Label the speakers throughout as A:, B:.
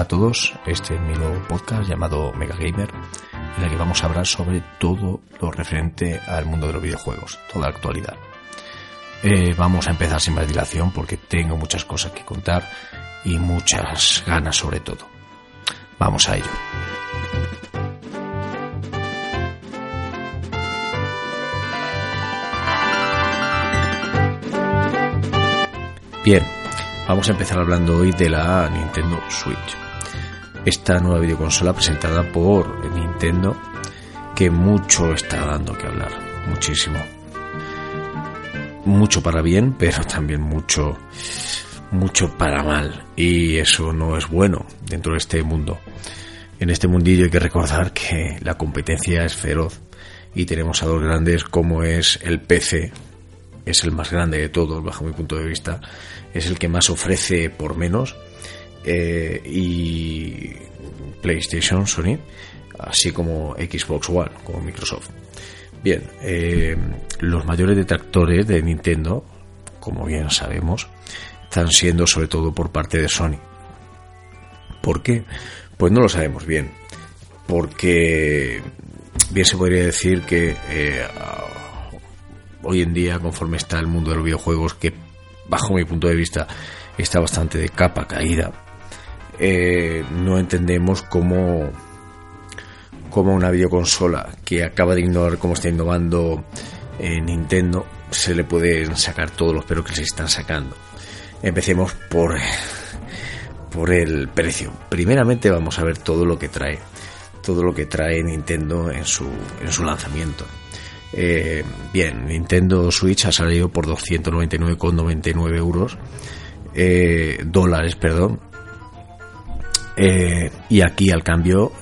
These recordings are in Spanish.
A: Hola a todos, este es mi nuevo podcast llamado Mega Gamer, en el que vamos a hablar sobre todo lo referente al mundo de los videojuegos, toda la actualidad. Eh, vamos a empezar sin más dilación porque tengo muchas cosas que contar y muchas ganas sobre todo. Vamos a ello. Bien, vamos a empezar hablando hoy de la Nintendo Switch. Esta nueva videoconsola presentada por Nintendo que mucho está dando que hablar, muchísimo. Mucho para bien, pero también mucho mucho para mal y eso no es bueno dentro de este mundo. En este mundillo hay que recordar que la competencia es feroz y tenemos a dos grandes como es el PC es el más grande de todos, bajo mi punto de vista, es el que más ofrece por menos, eh, y PlayStation, Sony, así como Xbox One, como Microsoft. Bien, eh, los mayores detractores de Nintendo, como bien sabemos, están siendo sobre todo por parte de Sony. ¿Por qué? Pues no lo sabemos bien. Porque bien se podría decir que eh, hoy en día, conforme está el mundo de los videojuegos, que bajo mi punto de vista está bastante de capa caída, eh, no entendemos cómo, cómo una videoconsola que acaba de innovar como está innovando eh, Nintendo se le pueden sacar todos los peros que se están sacando. Empecemos por, por el precio. Primeramente vamos a ver todo lo que trae, todo lo que trae Nintendo en su, en su lanzamiento. Eh, bien, Nintendo Switch ha salido por 299,99 euros, eh, dólares, perdón. Eh, y aquí al cambio,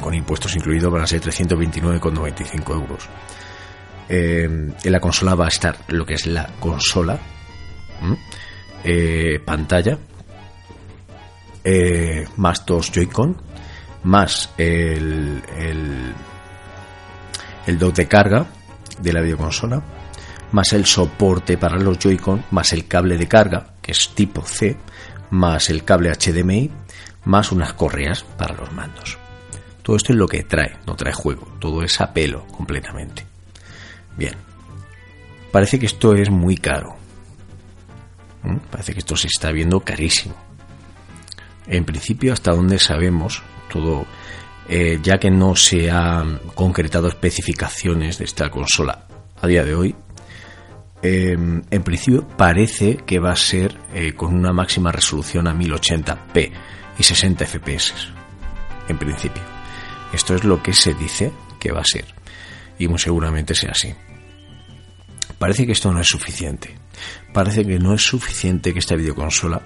A: con impuestos incluidos, van a ser 329,95 euros. en la consola va a estar lo que es la consola, pantalla, más dos Joy-Con, más el, el, el dock de carga, de la videoconsola, más el soporte para los Joy-Con, más el cable de carga, que es tipo C, más el cable HDMI, más unas correas para los mandos. Todo esto es lo que trae, no trae juego, todo es a pelo completamente. Bien, parece que esto es muy caro. ¿Mm? Parece que esto se está viendo carísimo. En principio, hasta donde sabemos, todo eh, ya que no se han concretado especificaciones de esta consola a día de hoy, em, en principio parece que va a ser eh, con una máxima resolución a 1080p y 60 fps. En principio. Esto es lo que se dice que va a ser. Y muy seguramente sea así. Parece que esto no es suficiente. Parece que no es suficiente que esta videoconsola,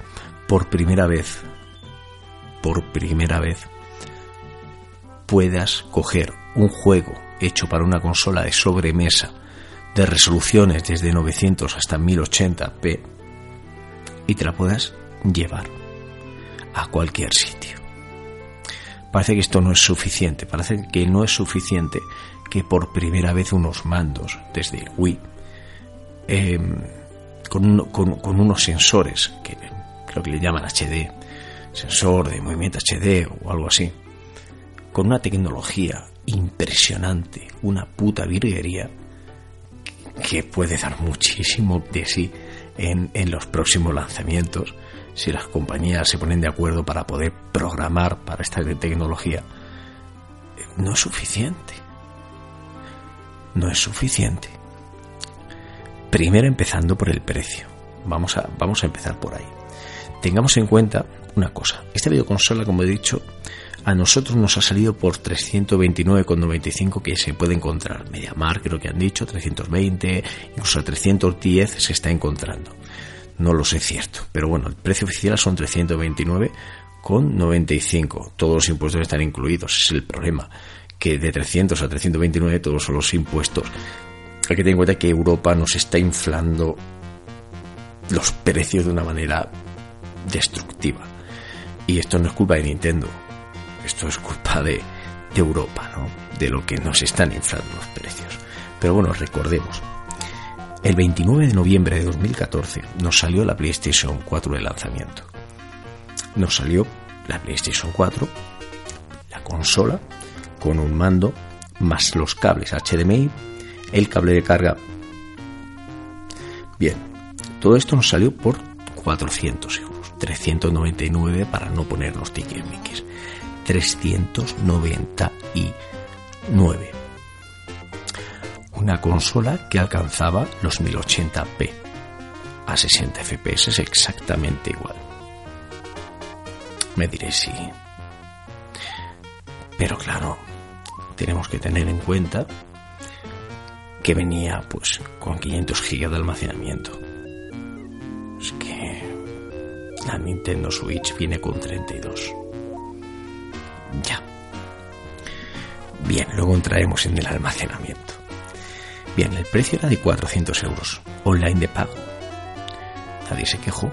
A: por primera vez, por primera vez, puedas coger un juego hecho para una consola de sobremesa de resoluciones desde 900 hasta 1080p y te la puedas llevar a cualquier sitio. Parece que esto no es suficiente, parece que no es suficiente que por primera vez unos mandos desde Wii em, con, con unos sensores que creo que le llaman HD, sensor de movimiento HD o algo así, con una tecnología impresionante, una puta virguería que puede dar muchísimo de sí en, los próximos lanzamientos si las compañías se ponen de acuerdo para poder programar para esta tecnología. No es suficiente. No es suficiente. Primero empezando por el precio. Vamos a, vamos a empezar por ahí. Tengamos en cuenta una cosa. Esta videoconsola, como he dicho, a nosotros nos ha salido por 329,95 que se puede encontrar. Mediamar creo que han dicho, 320, incluso a 310 se está encontrando. No lo sé cierto, pero bueno, el precio oficial son 329,95. Todos los impuestos están incluidos, es el problema. Que de 300 a 329 todos son los impuestos. Hay que tener en cuenta que Europa nos está inflando los precios de una manera destructiva. Y esto no es culpa de Nintendo, esto es culpa de, Europa, ¿no? De lo que nos están inflando los precios. Pero bueno, recordemos. El 29 de noviembre de 2014 nos salió la PlayStation 4 de lanzamiento. Nos salió la PlayStation 4, la consola, con un mando, más los cables HDMI, el cable de carga. Bien, todo esto nos salió por 400 euros, 399 para no poner los tickets Mickey. 399. Una consola que alcanzaba los 1080p a 60 fps es exactamente igual. Me diré sí. Pero claro, tenemos que tener en cuenta que venía pues con 500 GB de almacenamiento. Es que la Nintendo Switch viene con 32. Ya. Bien, luego entraremos en el almacenamiento. Bien, el precio era de 400 euros, online de pago. Nadie se quejó.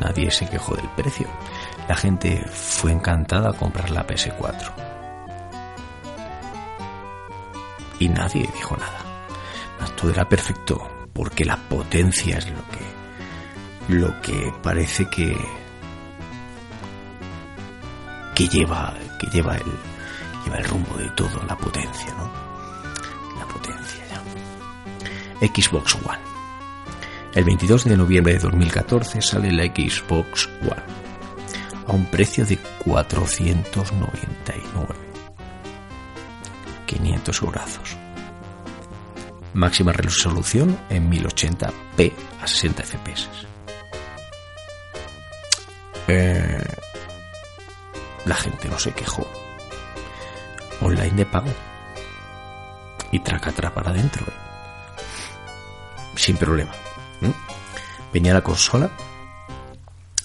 A: Nadie se quejó del precio. La gente fue encantada a comprar la PS4. Y nadie dijo nada. Todo era perfecto, porque la potencia es lo que, lo que parece que, que lleva, que lleva el, lleva el rumbo de todo, la potencia, ¿no? Xbox One. El 22 de noviembre de 2014 sale la Xbox One a un precio de 499. 500 euros. Máxima resolución en 1080p a 60 fps. Eh, la gente no se quejó. Online de pago. Y traca para adentro. ¿eh? Sin problema. Venía la consola,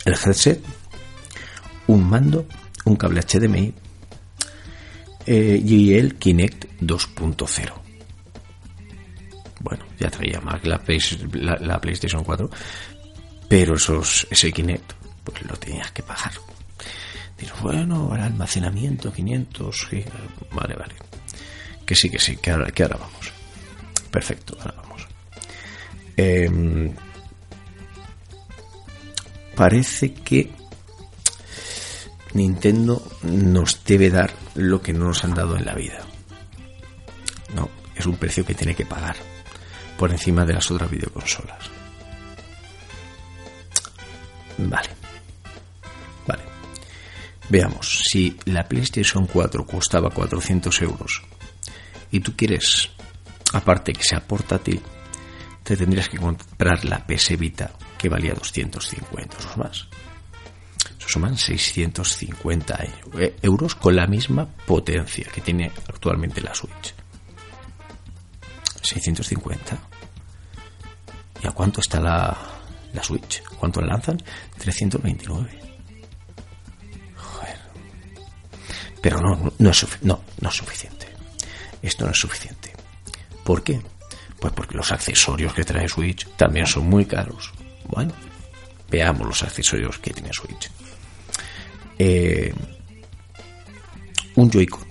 A: el headset, un mando, un cable HDMI eh, y el Kinect 2.0. Bueno, ya traía más la, la, PlayStation 4, pero esos, ese Kinect pues lo tenías que pagar bueno, el almacenamiento, 500 Vale, vale. Que sí, que sí, que ahora, que ahora vamos. Perfecto, ahora vamos. Em, parece que Nintendo nos debe dar lo que no nos han dado en la vida. No, es un precio que tiene que pagar por encima de las otras videoconsolas. Vale. Veamos, si la PlayStation 4 costaba 400 euros y tú quieres, aparte que sea portátil, te tendrías que comprar la PS Vita que valía 250 euros más. Eso suman 650 e-, euros con la misma potencia que tiene actualmente la Switch. 650. ¿Y a cuánto está la, la Switch? ¿Cuánto la lanzan? 329. Pero no, no, es, no, no es suficiente. Esto no es suficiente. ¿Por qué? Pues porque los accesorios que trae Switch también son muy caros. Bueno, veamos los accesorios que tiene Switch. Eh, un Joy-Con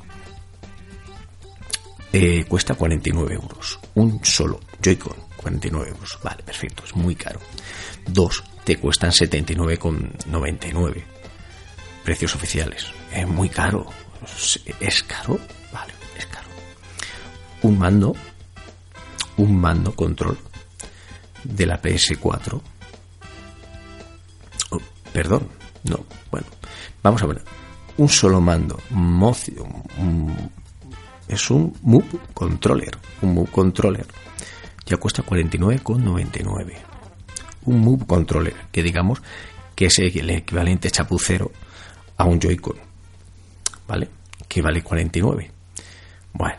A: eh, cuesta 49 euros. Un solo Joy-Con, 49 euros. Vale, perfecto, es muy caro. Dos te cuestan 79,99. Precios oficiales. Es muy caro. ¿Es caro? Vale, es caro. Un mando, un mando control de la PS4. perdón, no, bueno, vamos a ver. Un solo mando, es un Move Controller, un Move Controller. Ya cuesta 49,99. Un Move Controller, que digamos que es el equivalente chapucero a un Joy-Con ¿vale? Que vale 49. Bueno,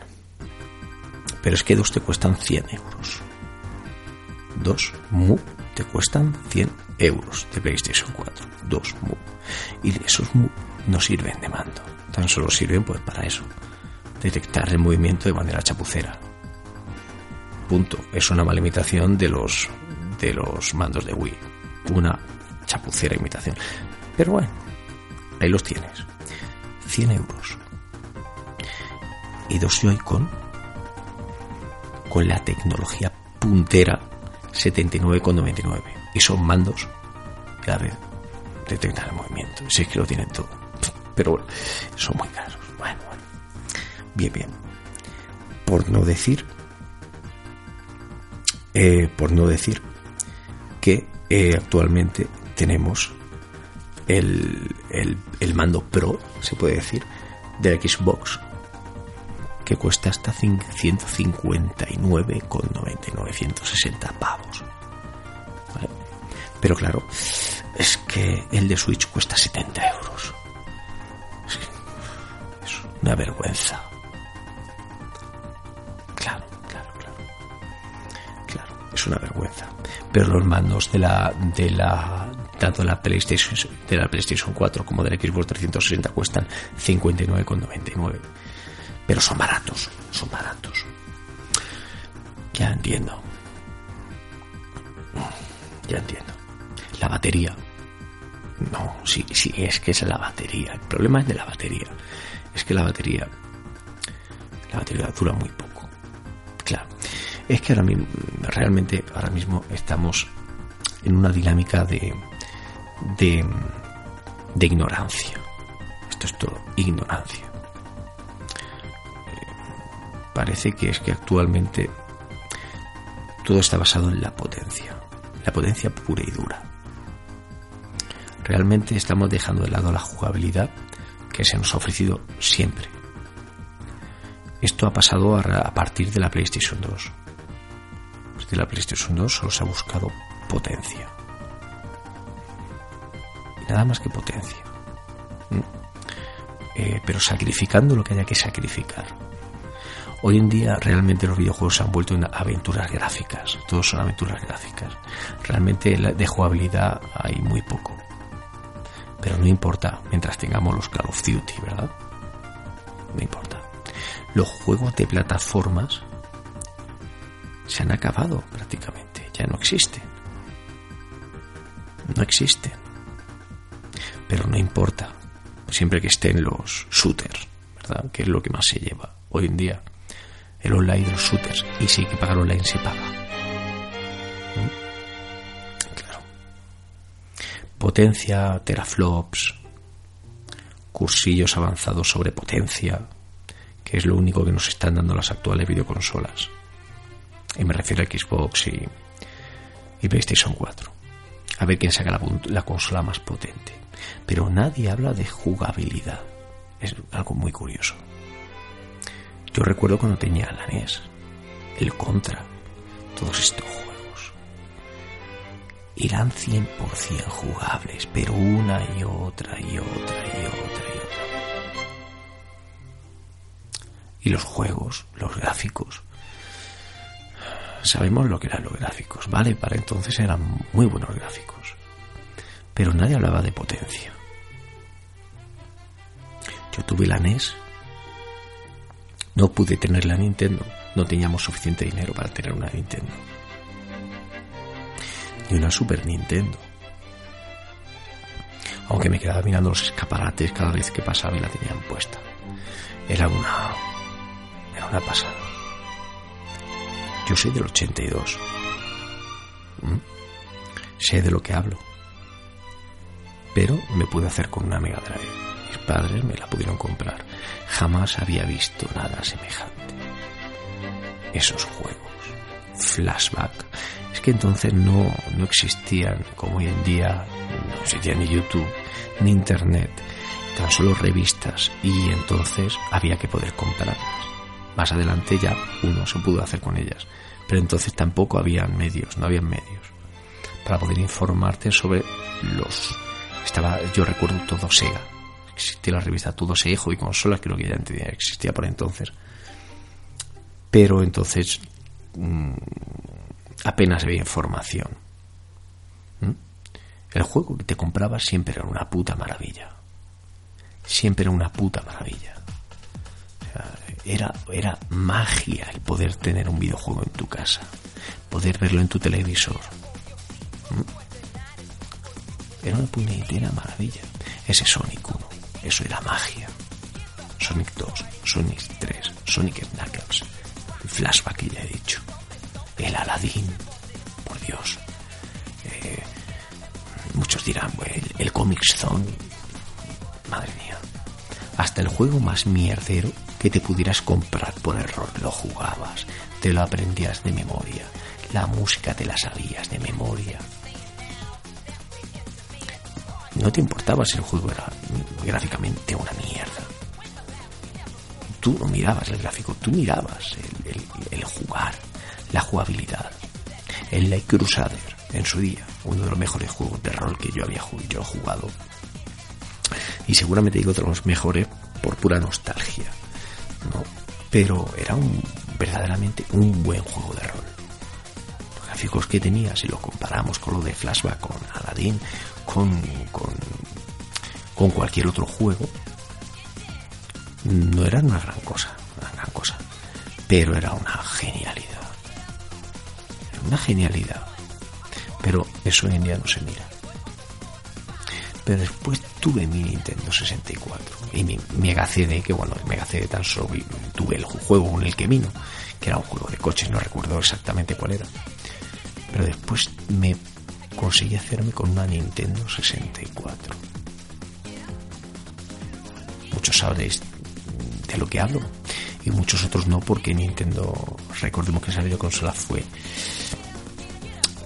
A: pero es que dos te cuestan 100 euros. Dos Mu te cuestan 100 euros de PlayStation 4. Dos Mu. Y esos Mu no sirven de mando. Tan solo sirven pues para eso. Detectar el movimiento de manera chapucera. Punto. Es una mala imitación de los de los mandos de Wii. Una chapucera imitación. Pero bueno, ahí los tienes. 100 euros. Y dos Joy-Con con la tecnología puntera 79,99. Y son mandos, ya detectan el movimiento. Si es que lo tienen todo. Pero bueno, son muy caros. Bueno, bueno. Bien, bien. Por no decir, eh, por no decir que eh, actualmente tenemos el, el, el mando Pro, se puede decir, de Xbox que cuesta hasta 159,99, 160 pavos. Pero claro, es que el de Switch cuesta 70 euros. Es, es una vergüenza. Claro, claro, claro. Claro, es una vergüenza. Pero los mandos de la, de la, tanto la PlayStation, de la PlayStation 4 como de la Xbox 360 cuestan 59,99 pero son baratos, son baratos. Ya entiendo. Ya entiendo. La batería. No, sí, sí, es que es la batería. El problema es de la batería. Es que la batería. La batería dura muy poco. Claro. Es que ahora mismo, realmente, ahora mismo estamos en una dinámica de. de. de ignorancia. Esto es todo ignorancia parece que es que actualmente todo está basado en la potencia, la potencia pura y dura. Realmente estamos dejando de lado la jugabilidad que se nos ha ofrecido siempre. Esto ha pasado a partir de la PlayStation 2. De la PlayStation 2 solo se ha buscado potencia. Nada más que potencia. Eh, pero sacrificando lo que haya que sacrificar Hoy en día realmente los videojuegos se han vuelto en aventuras gráficas, todos son aventuras gráficas. Realmente de jugabilidad hay muy poco. Pero no importa mientras tengamos los Call of Duty, ¿verdad? No importa. Los juegos de plataformas se han acabado prácticamente, ya no existen. No existen. Pero no importa, siempre que estén los shooters, ¿verdad? Que es lo que más se lleva hoy en día el online de los shooters. Y hay que pagar online, se paga. ¿Mm? Claro. Potencia, teraflops, cursillos avanzados sobre potencia, que es lo único que nos están dando las actuales videoconsolas. Y me refiero a Xbox y, y PlayStation 4. A ver quién saca la, la consola más potente. Pero nadie habla de jugabilidad. Es algo muy curioso. Yo recuerdo cuando tenía la NES, el Contra, todos estos juegos. Eran 100% jugables, pero una y otra y otra y otra y otra. Y los juegos, los gráficos. Sabemos lo que eran los gráficos, ¿vale? Para entonces eran muy buenos gráficos. Pero nadie hablaba de potencia. Yo tuve la NES no pude tener la Nintendo, no teníamos suficiente dinero para tener una Nintendo. Ni una Super Nintendo. Aunque me quedaba mirando los escaparates cada vez que pasaba y la tenían puesta. Era una. Era una pasada. Yo soy del 82. ¿Mm? Sé de lo que hablo. Pero me pude hacer con una Mega Drive padres me la pudieron comprar. Jamás había visto nada semejante. Esos juegos. Flashback. Es que entonces no, no existían, como hoy en día, no existía ni YouTube, ni Internet, tan solo revistas, y entonces había que poder comprarlas. Más adelante ya uno se pudo hacer con ellas, pero entonces tampoco habían medios, no habían medios para poder informarte sobre los estaba yo recuerdo todo Sega existía la revista Todo se hijo y consolas, creo que ya existía por entonces. Pero entonces mm, apenas había información. ¿Mm? El juego que te comprabas siempre era una puta maravilla. Siempre era una puta maravilla. era, era magia el poder tener un videojuego en tu casa, poder verlo en tu televisor. ¿Mm? Era una puñetera maravilla. Ese Sonic 1. Eso era magia. Sonic 2, Sonic 3, Sonic Knuckles, flashback que ya he dicho, el Aladdin, por Dios, eh, muchos dirán, el, el Comic Zone, madre mía, hasta el juego más mierdero que te pudieras comprar por error lo jugabas, te lo aprendías de memoria, la música te la sabías de memoria. No te importaba si el juego era gráficamente una mierda. Tú no mirabas el gráfico, tú mirabas el, jugar, la jugabilidad. El Light Crusader, en su día, uno de los mejores juegos de rol que yo había yo jugado. Y seguramente digo de los mejores por pura nostalgia. ¿no? Pero era un verdaderamente un buen juego de rol. Gráficos que tenía, si lo comparamos con lo de Flashback, con Aladdin, con, con cualquier otro juego, no era una gran cosa, una gran cosa, pero era una genialidad. una genialidad. Pero eso hoy en día no se mira. Pero después tuve mi Nintendo 64 y mi Mega CD, que bueno, el Mega CD tan solo tuve el juego con el que vino, que era un juego de coches, no recuerdo exactamente cuál era. Pero después me conseguí hacerme con una Nintendo 64. Muchos sabréis de lo que hablo y muchos otros no porque Nintendo, recordemos que salió consola fue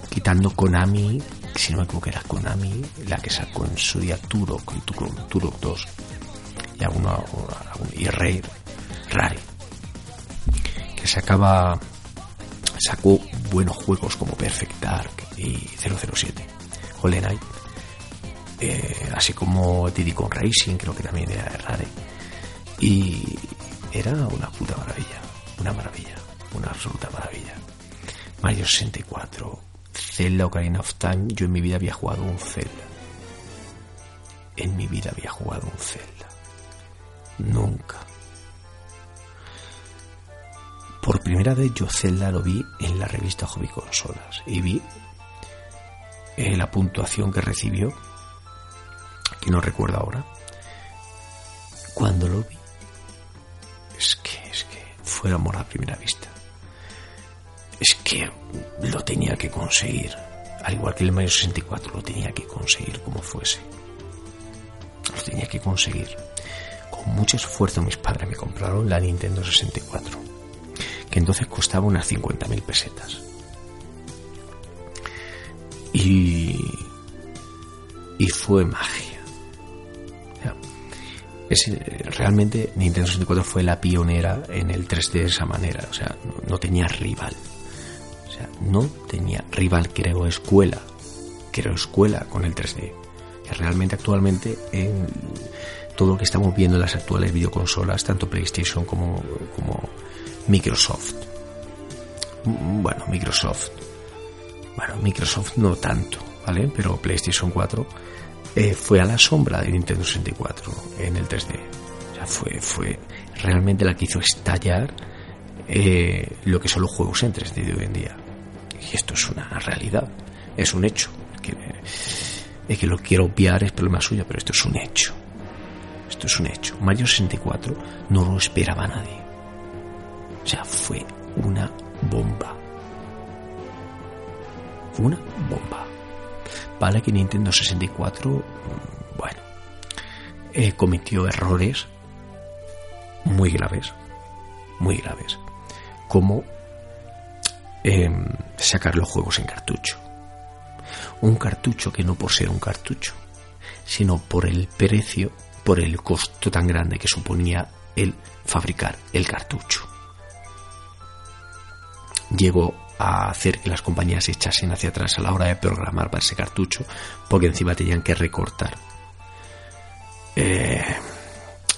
A: quitando Konami si no me equivoco era Konami, la que sacó en su día Turok Turok 2 y alguna y Rare, Rare que sacaba sacó buenos juegos como Perfect Dark y 007 Hollow Knight eh, así como Diddy Con Racing creo que también era Rare y era una puta maravilla una maravilla una absoluta maravilla Mario 64 Zelda Ocarina of Time, yo en mi vida había jugado un Zelda. En mi vida había jugado un Zelda. Nunca. Por primera vez yo Zelda lo vi en la revista Hobby Consolas y vi eh, la puntuación que recibió, que no recuerdo ahora, cuando lo vi. Es que, es que fue amor a primera vista es que lo tenía que conseguir. Al igual que el Mario 64, lo tenía que conseguir como fuese. Lo tenía que conseguir. Con mucho esfuerzo mis padres me compraron la Nintendo 64, que entonces costaba unas 50.000 pesetas. Y, y fue magia. Es, realmente Nintendo 64 fue la pionera en el 3D de esa manera, o sea, no tenía rival no tenía rival, creo, escuela, creo, escuela con el 3D. Que realmente actualmente en todo lo que estamos viendo en las actuales videoconsolas, tanto PlayStation como, como Microsoft. Mm, bueno, Microsoft. Bueno, Microsoft no tanto, ¿vale? Pero PlayStation 4 eh, fue a la sombra de Nintendo 64 en el 3D. O sea, fue, fue realmente la que hizo estallar eh, lo que son los juegos en 3D de hoy en día. Y esto es una realidad, es un hecho. Que, que lo quiero obviar es problema suyo, pero esto es un hecho. Esto es un hecho. Mario 64 no lo esperaba nadie. O sea, fue una bomba. Una bomba. Vale que Nintendo 64, mm, bueno, eh, cometió errores muy graves, muy graves, como Em, sacar los juegos en cartucho. Un cartucho que no por ser un cartucho, sino por el precio, por el costo tan grande que suponía el fabricar el cartucho. Llegó a hacer que las compañías se echasen hacia atrás a la hora de programar para ese cartucho, porque encima tenían que recortar eh,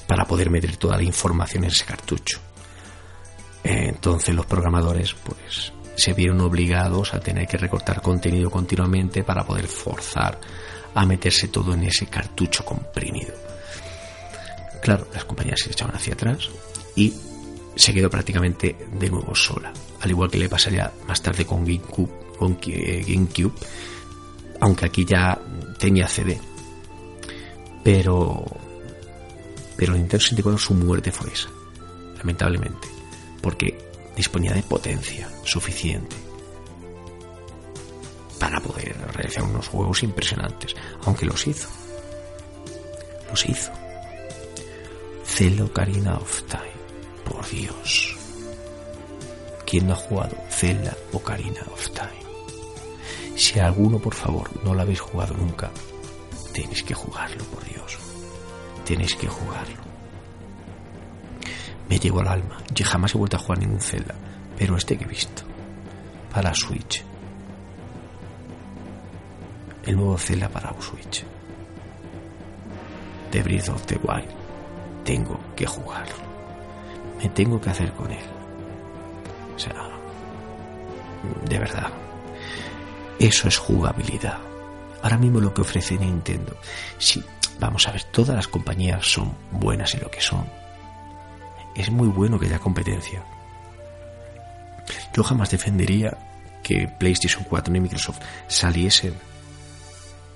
A: para poder meter toda la información en ese cartucho. entonces los programadores, pues, se vieron obligados a tener que recortar contenido continuamente para poder forzar a meterse todo en ese cartucho comprimido. Claro, las compañías se echaban hacia atrás y se quedó prácticamente de nuevo sola. Al igual que le pasaría más tarde con GameCube, GameCube aunque aquí ya tenía CD. Pero, pero Nintendo 64 su muerte fue esa, lamentablemente, porque disponía de potencia suficiente. para poder realizar unos juegos impresionantes, aunque los hizo. Los hizo. Zelda Ocarina of Time, por Dios. ¿Quién no ha jugado Zelda Ocarina of Time? Si alguno, por favor, no lo habéis jugado nunca, tenéis que jugarlo, por Dios. Tenéis que jugarlo. Me llevo al alma. Yo jamás he vuelto a jugar ningún Zelda, pero este que he visto. Para Switch. El nuevo Zelda para Switch. The Breath of the Wild. Tengo que jugarlo. Me tengo que hacer con él. Sea, de verdad. Eso es jugabilidad. Ahora mismo lo que ofrece Nintendo. Sí, vamos a ver, todas las compañías son buenas en lo que son. Es muy bueno que haya competencia. Yo jamás defendería que PlayStation 4 ni Microsoft saliesen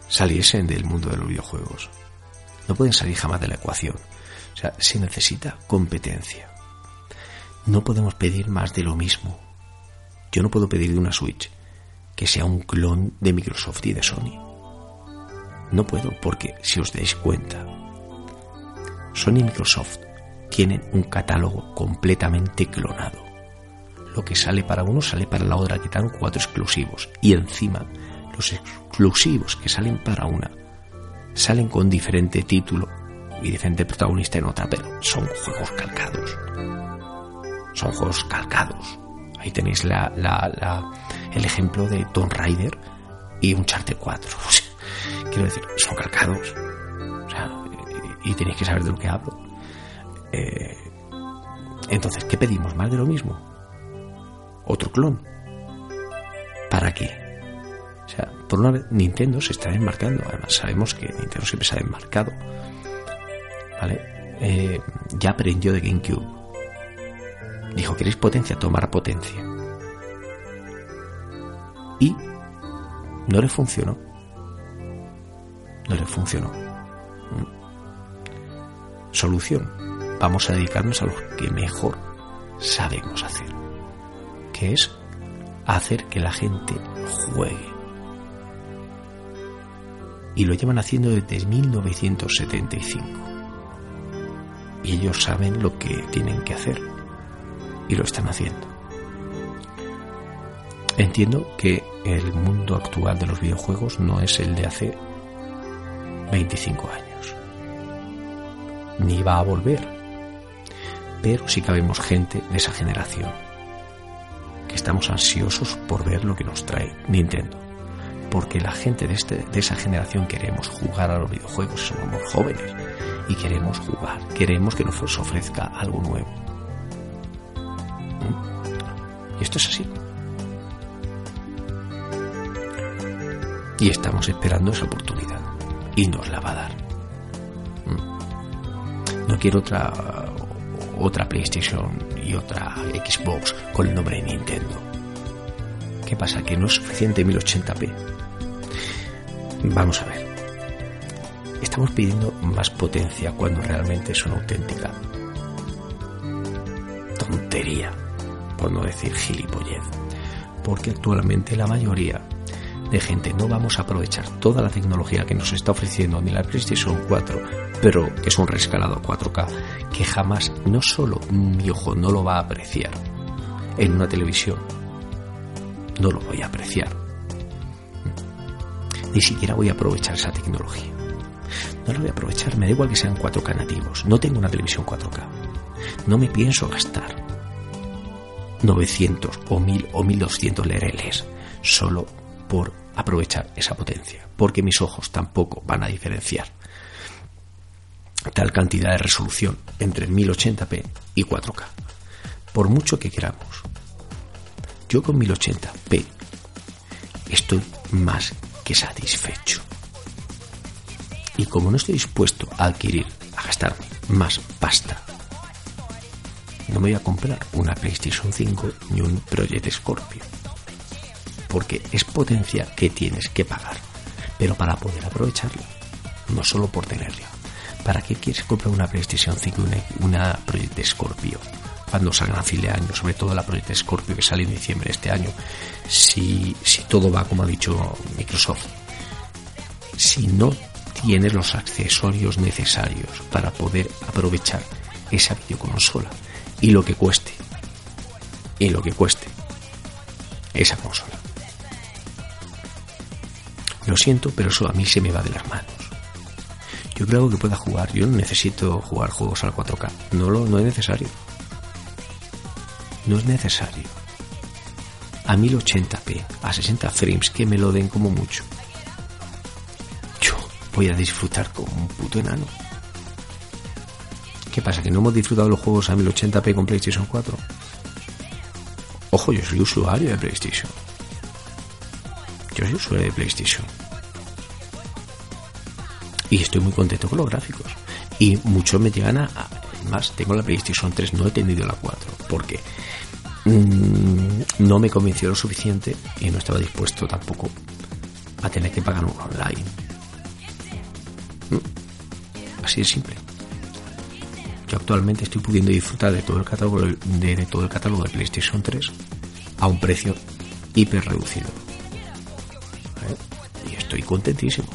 A: saliesen del mundo de los videojuegos. No pueden salir jamás de la ecuación. O sea, se necesita competencia. No podemos pedir más de lo mismo. Yo no puedo pedir de una Switch que sea un clon de Microsoft y de Sony. No puedo porque, si os dais cuenta, Sony y Microsoft tienen un catálogo completamente clonado. Lo que sale para uno sale para la otra, que dan cuatro exclusivos. Y encima, los exclusivos que salen para una salen con diferente título y diferente protagonista en otra, pero son juegos calcados. Son juegos calcados. Ahí tenéis la, el ejemplo de Tomb Raider y un Charter 4. quiero decir, son calcados. y tenéis que saber de lo que hablo. Eh, entonces, ¿qué pedimos? ¿Más de lo mismo? ¿Otro clon? ¿Para qué? O sea, por una vez Nintendo se está enmarcando. Además, sabemos que Nintendo siempre se ha enmarcado. ¿Vale? Eh, ya aprendió de GameCube. Dijo, ¿queréis potencia? Tomar potencia. Y no le funcionó. No le funcionó. Mm. Solución. Vamos a dedicarnos a lo que mejor sabemos hacer. Que es hacer que la gente juegue y lo llevan haciendo desde 1975. Y ellos saben lo que tienen que hacer y lo están haciendo. Entiendo que el mundo actual de los videojuegos no es el de hace 25 años. Ni va a volver. Pero sí cabemos gente de esa generación. Que estamos ansiosos por ver lo que nos trae Nintendo porque la gente de, este, de esa generación queremos jugar a los videojuegos, somos jóvenes y queremos jugar, queremos que nos ofrezca algo nuevo. Y esto es así. Y estamos esperando esa oportunidad y nos la va a dar. ¿Mm? No quiero otra otra PlayStation y otra Xbox con el nombre de Nintendo. ¿Qué pasa? Que no es suficiente 1080p Vamos a ver. Estamos pidiendo más potencia cuando realmente es una auténtica tontería, por no decir gilipollez. Porque actualmente la mayoría de gente no vamos a aprovechar toda la tecnología que nos está ofreciendo ni la PlayStation 4, pero que es un rescalado 4K, que jamás, no solo mi ojo no lo va a apreciar en una televisión, no lo voy a apreciar ni siquiera voy a aprovechar esa tecnología. No la voy a aprovechar, me da igual que sean 4K nativos. No tengo una televisión 4K. No me pienso gastar 900 o 1000 o 1200 LRLs solo por aprovechar esa potencia, porque mis ojos tampoco van a diferenciar tal cantidad de resolución entre 1080p y 4K, por mucho que queramos. Yo con 1080p estoy más que satisfecho. Y como no estoy dispuesto a adquirir, a gastar más pasta, no me voy a comprar una PlayStation 5 ni un Project Scorpio. Porque es potencia que tienes que pagar. Pero para poder aprovecharla, no solo por tenerla. ¿Para qué quieres comprar una PlayStation 5 y una, una Project Scorpio? cuando salgan a fin de año, sobre todo la Project Scorpio que sale en diciembre de este año, si, si todo va como ha dicho Microsoft, si no tienes los accesorios necesarios para poder aprovechar esa videoconsola y lo que cueste, y lo que cueste esa consola. Lo siento, pero eso a mí se me va de las manos. Yo creo que pueda jugar. Yo no necesito jugar juegos al 4K. No, lo, no es necesario. No es necesario. A 1080p, a 60 frames, que me lo den como mucho. Yo voy a disfrutar como un puto enano. ¿Qué pasa? ¿Que no hemos disfrutado los juegos a 1080p con PlayStation 4? Ojo, yo soy usuario de PlayStation. Yo soy usuario de PlayStation. Y estoy muy contento con los gráficos. Y muchos me llegan a... Más, tengo la PlayStation 3, no he tenido la 4. Porque mmm, no me convenció lo suficiente y no estaba dispuesto tampoco a tener que pagar un online. ¿Mm? Así de simple. Yo actualmente estoy pudiendo disfrutar de todo el catálogo de, de todo el catálogo de PlayStation 3 a un precio hiper reducido. Y estoy contentísimo.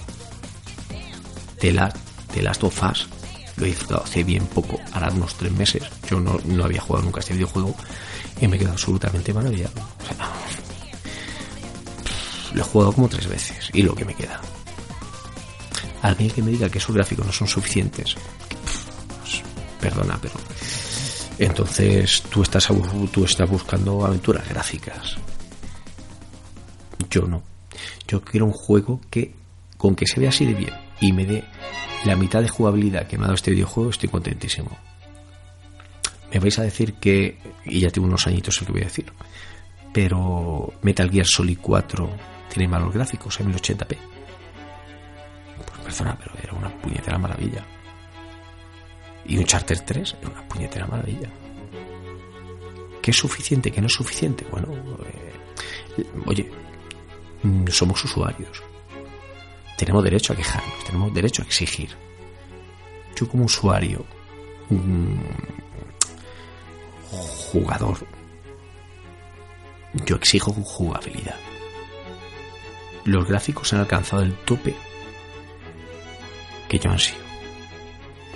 A: The Last, The Last of Us lo he disfrutado hace bien poco, hará unos tres meses. Yo no, no había jugado nunca este videojuego y me he quedado absolutamente maravillado. Lo he jugado como tres veces y lo que me queda. Alguien que me diga que esos gráficos no son suficientes, perdona, pero entonces tú estás, tú estás buscando aventuras gráficas. Yo no. Yo quiero un juego que con que se vea así de bien y me dé la mitad de jugabilidad que me ha dado este videojuego, estoy contentísimo. Me vais a decir que, y ya tengo unos añitos el que voy a decir, pero Metal Gear Solid 4 tiene malos gráficos en 1080p. Pues persona, pero era una puñetera maravilla. Y un Charter 3 era una puñetera maravilla. ¿Qué es suficiente? ¿Qué no es suficiente? Bueno, eh, oye, mm, somos usuarios tenemos derecho a quejarnos, tenemos derecho a exigir. Yo como usuario, jugador, yo exijo jugabilidad. Los gráficos han alcanzado el tope que yo ansío.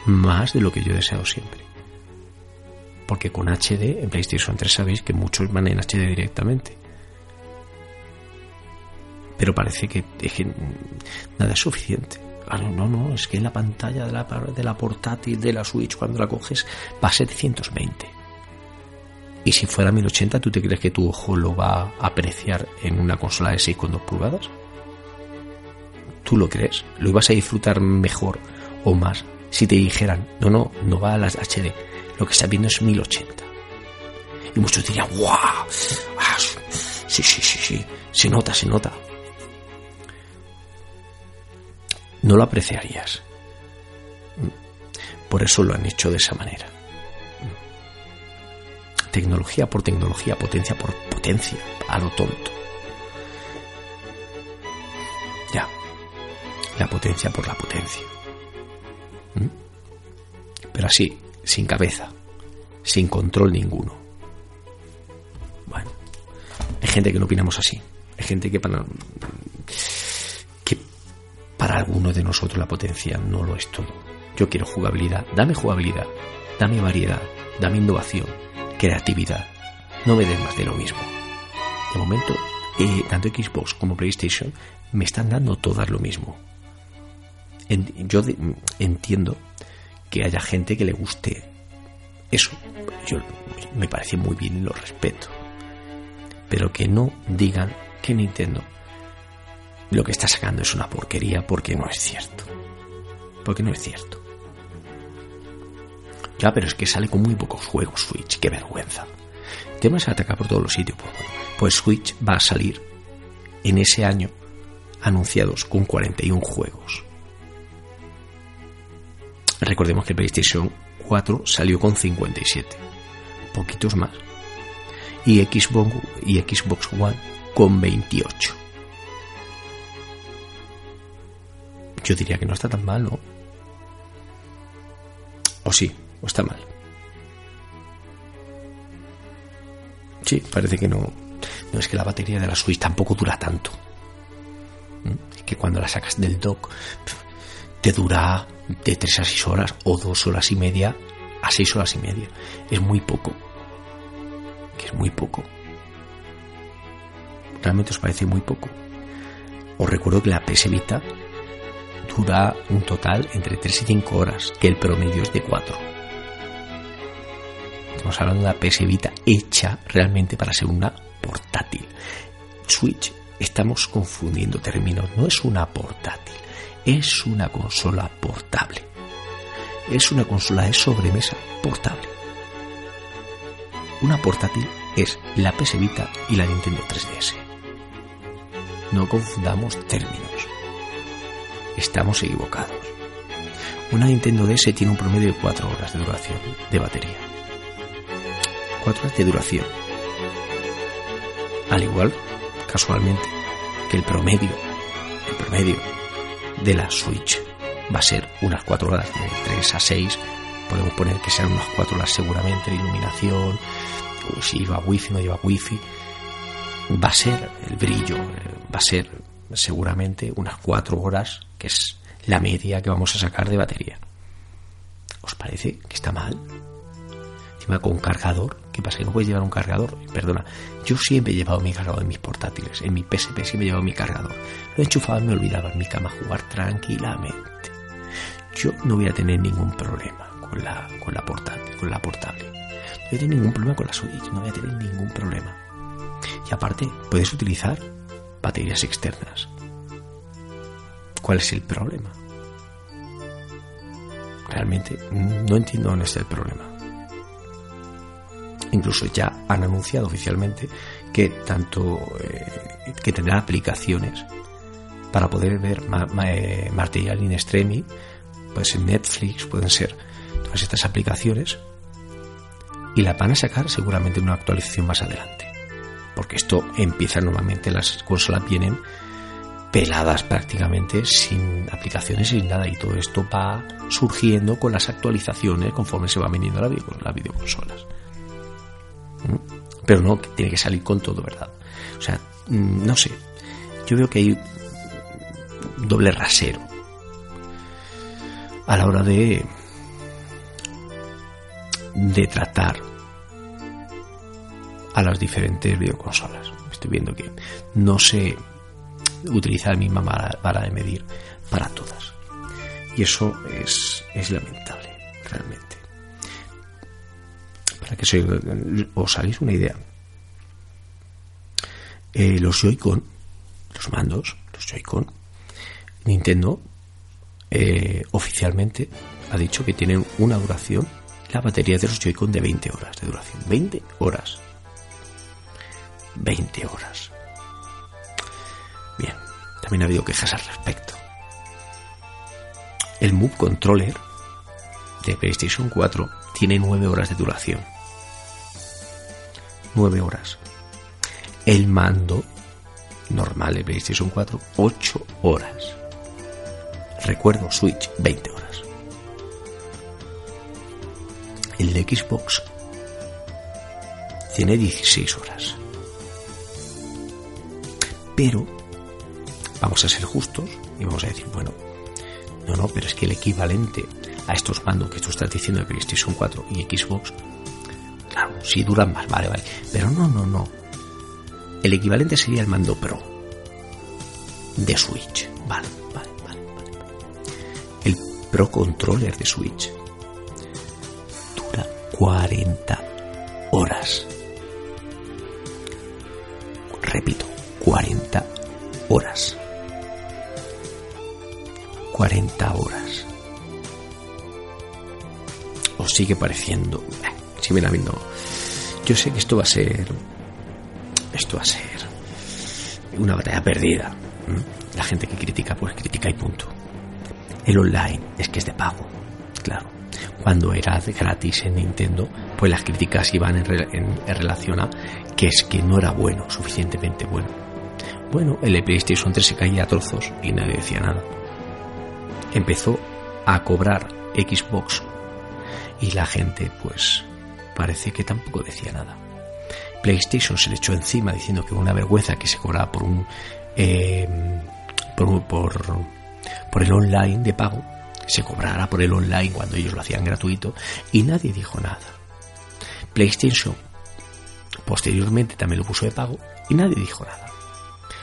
A: Más de lo que yo he deseado siempre. Porque con HD en PlayStation 3 sabéis que muchos van en HD directamente pero parece que, nada es suficiente. Ah, no, no, es que la pantalla de la, de la portátil de la Switch cuando la coges va a 720. Y si fuera 1080, ¿tú te crees que tu ojo lo va a apreciar en una consola de 6,2 pulgadas? ¿Tú lo crees? ¿Lo ibas a disfrutar mejor o más si te dijeran, no, no, no va a las HD, lo que está viendo es 1080? Y muchos dirían, ¡guau! Ah, sí, sí, sí, sí, se nota, se nota. no lo apreciarías. Por eso lo han hecho de esa manera. Tecnología por tecnología, potencia por potencia, a lo tonto. Ya, la potencia por la potencia. ¿Mm? Pero así, sin cabeza, sin control ninguno. Bueno, hay gente que no opinamos así. Hay gente que para para algunos de nosotros la potencia no lo es todo. Yo quiero jugabilidad, dame jugabilidad, dame variedad, dame innovación, creatividad. No me des más de lo mismo. De momento, eh, tanto Xbox como PlayStation me están dando todas lo mismo. Yo entiendo que haya gente que le guste eso. Yo me parece muy bien y lo respeto. Pero que no digan que Nintendo lo que está sacando es una porquería porque no es cierto. Porque no es cierto. Ya, pero es que sale con muy pocos juegos Switch, qué vergüenza. El tema es atacar por todos los sitios. Pues, pues Switch va a salir en ese año anunciados con 41 juegos. Recordemos que PlayStation 4 salió con 57, poquitos más. Y Xbox, y Xbox One con 28. Yo diría que no está tan mal, ¿no? O sí, o está mal.
B: Sí, parece que no. No es que la batería de la Switch tampoco dura tanto. ¿Mm? Que cuando la sacas del dock te dura de 3 a 6 horas o 2 horas y media a 6 horas y media. Es muy poco. Que es muy poco. Realmente os parece muy poco. Os recuerdo que la PS Vita dura un total entre 3 y 5 horas, que el promedio es de 4. Estamos hablando de la PS Vita hecha realmente para ser una portátil. Switch, estamos confundiendo términos, no es una portátil, es una consola portable. Es una consola de sobremesa portable. Una portátil es la PS Vita y la Nintendo 3DS. No confundamos términos. Estamos equivocados. Una Nintendo DS tiene un promedio de 4 horas de duración de batería. 4 horas de duración. Al igual, casualmente, que el promedio, el promedio de la Switch va a ser unas 4 horas de 3 a 6. Podemos poner que sean unas 4 horas seguramente de iluminación, si lleva wifi, no lleva wifi. Va a ser el brillo, va a ser seguramente unas 4 horas, que es la media que vamos a sacar de batería. ¿Os parece que está mal? Encima con cargador, ¿qué pasa? ¿Que no puedes llevar un cargador? Perdona, yo siempre he llevado mi cargador en mis portátiles, en mi PSP siempre he llevado mi cargador. Lo he enchufado y me olvidaba en mi cama jugar tranquilamente. Yo no voy a tener ningún problema con la, con la portátil, con la portable. No voy a tener ningún problema con la Switch, no voy a tener ningún problema. Y aparte, puedes utilizar baterías externas. ¿Cuál es el problema? Realmente no entiendo dónde está el problema. Incluso ya han anunciado oficialmente que tanto eh, que tendrán aplicaciones para poder ver eh, material in streaming, puede ser Netflix, pueden ser todas estas aplicaciones y la van a sacar seguramente en una actualización más adelante. Porque esto empieza normalmente, las consolas vienen peladas prácticamente sin aplicaciones sin nada y todo esto va surgiendo con las actualizaciones conforme se va viniendo la, la videoconsolas. Pero no, tiene que salir con todo, ¿verdad? O sea, mm, no sé. Yo veo que hay doble rasero a la hora de de tratar a las diferentes videoconsolas. Estoy viendo que no se utiliza la misma vara de medir para todas. Y eso es, es lamentable, realmente. Para que os hagáis una idea, eh, los Joy-Con, los mandos, los Joy-Con, Nintendo eh, oficialmente ha dicho que tienen una duración, la batería de los Joy-Con de 20 horas de duración. 20 horas. 20 horas. Bien, también ha habido quejas al respecto. El Move Controller de PlayStation 4 tiene 9 horas de duración. 9 horas. El mando normal de PlayStation 4, 8 horas. Recuerdo Switch, 20 horas. El de Xbox tiene 16 horas. Pero vamos a ser justos y vamos a decir, bueno, no, no, pero es que el equivalente a estos mandos que tú estás diciendo de PlayStation 4 y Xbox, sí duran más, vale, vale. Pero no, no, no. El equivalente sería el mando Pro de Switch. Vale, vale, vale, vale. El Pro Controller de Switch dura 40 horas. Repito, 40 horas. 40 horas. Os sigue pareciendo. Eh, si bien habiendo. Yo sé que esto va a ser. Esto va a ser. Una batalla perdida. La gente que critica, pues critica y punto. El online es que es de pago. Claro. Cuando era gratis en Nintendo, pues las críticas iban en, en relación a que es que no era bueno, suficientemente bueno. Bueno, el PlayStation 3 se caía a trozos y nadie decía nada. Empezó a cobrar Xbox y la gente pues parece que tampoco decía nada. PlayStation se le echó encima diciendo que una vergüenza que se cobraba por un eh, por, por, por el online de pago, se cobrara por el online cuando ellos lo hacían gratuito y nadie dijo nada. PlayStation posteriormente también lo puso de pago y nadie dijo nada.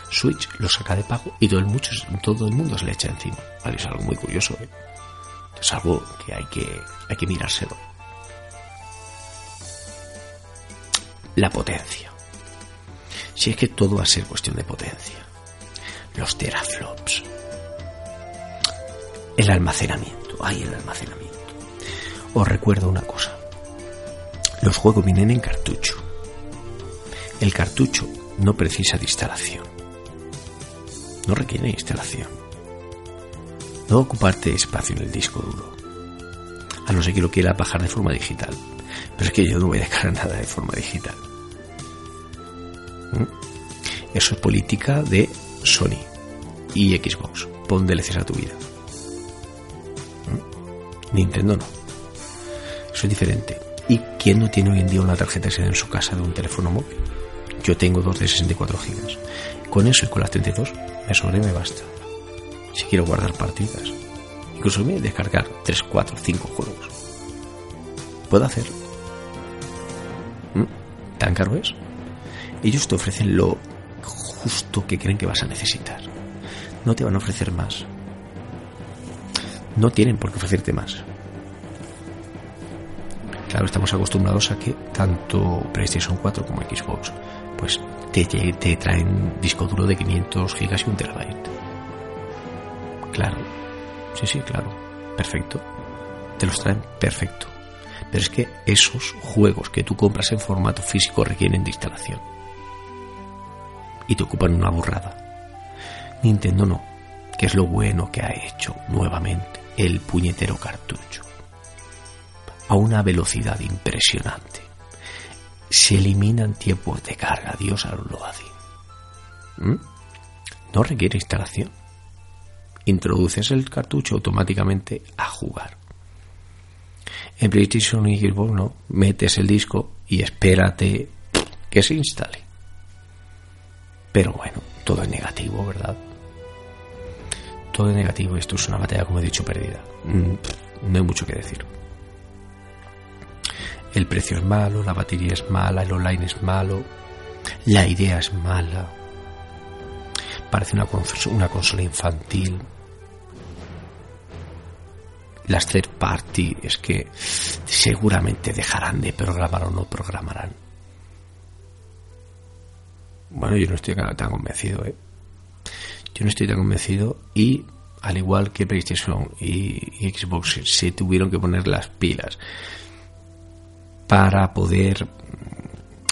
B: Switch lo saca de pago y todo el, mucho, todo el mundo se le echa encima. Es algo muy curioso. ¿eh? Es algo que hay que, hay que mirárselo. La potencia. Si es que todo va a ser cuestión de potencia. Los teraflops. El almacenamiento. Ay, el almacenamiento. Os recuerdo una cosa. Los juegos vienen en cartucho. El cartucho no precisa de instalación. No requiere instalación. No ocuparte espacio en el disco duro. A no ser que lo quiera bajar de forma digital. Pero es que yo no voy a descargar nada de forma digital. ¿Mm? Eso es política de Sony y Xbox. Pon DLCs a tu vida. ¿Mm? Nintendo no. Eso es diferente. ¿Y quién no tiene hoy en día una tarjeta SD en su casa de un teléfono móvil? Yo tengo dos de 64 gigas. Con eso y con las 32 me sobre me basta. Si quiero guardar partidas. Incluso me descargar 3, 4, 5 juegos. Puedo hacerlo. ¿Mm? ¿Tan caro es? Ellos te ofrecen lo justo que creen que vas a necesitar. No te van a ofrecer más. No tienen por qué ofrecerte más. Claro, estamos acostumbrados a que tanto PlayStation 4 como Xbox pues te, te traen disco duro de 500 gigas y un terabyte. Claro, sí, sí, claro, perfecto. Te los traen perfecto. Pero es que esos juegos que tú compras en formato físico requieren de instalación. Y te ocupan una burrada. Nintendo no, que es lo bueno que ha hecho nuevamente el puñetero cartucho. A una velocidad impresionante se eliminan tiempos de carga, Dios lo hace. ¿Mm? No requiere instalación. Introduces el cartucho automáticamente a jugar. En PlayStation y Xbox no, metes el disco y espérate que se instale. Pero bueno, todo es negativo, ¿verdad? Todo es negativo, esto es una batalla, como he dicho, perdida. Mm, no hay mucho que decir el precio es malo, la batería es mala, el online es malo, la idea es mala, parece una, una consola infantil. Las third party es que seguramente dejarán de programar o no programarán. Bueno, yo no estoy tan convencido, ¿eh? Yo no estoy tan convencido y al igual que PlayStation y, Xbox se tuvieron que poner las pilas para poder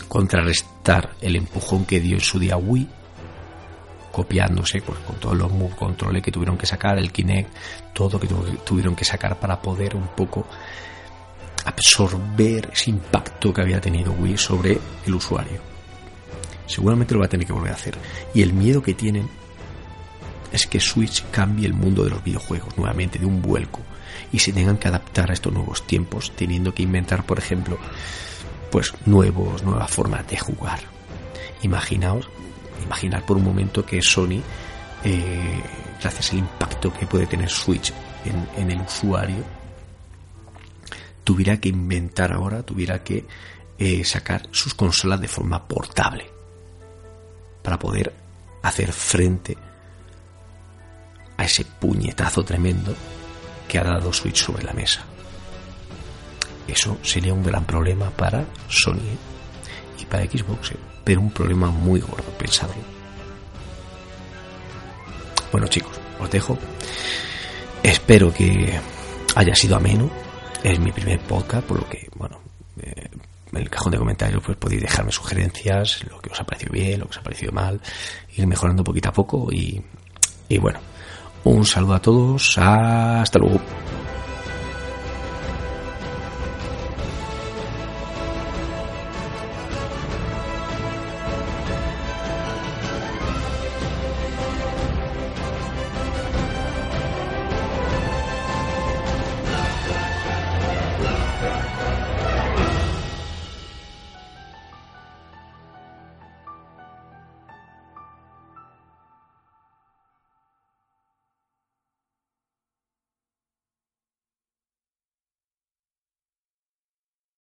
B: contrarrestar el empujón que dio en su día Wii, copiándose pues, con todos los move controles que tuvieron que sacar, el Kinect, todo que tuvieron que sacar para poder un poco absorber ese impacto que había tenido Wii sobre el usuario. Seguramente lo va a tener que volver a hacer. Y el miedo que tienen es que Switch cambie el mundo de los videojuegos nuevamente, de un vuelco y se tengan que adaptar a estos nuevos tiempos, teniendo que inventar, por ejemplo, pues nuevos, nuevas formas de jugar. Imaginaos, imaginar por un momento que Sony, eh, gracias al impacto que puede tener Switch en, el usuario, tuviera que inventar ahora, tuviera que eh, sacar sus consolas de forma portable para poder hacer frente a ese puñetazo tremendo que ha dado Switch sobre la mesa. Eso sería un gran problema para Sony y para Xbox, un problema muy gordo, pensadlo. Bueno chicos, os dejo. Espero que haya sido ameno. Es mi primer podcast, por lo que, bueno, eh, en el cajón de comentarios pues podéis dejarme sugerencias, lo que os ha parecido bien, lo que os ha parecido mal, ir mejorando poquito a poco y, y bueno, un saludo a todos, hasta luego.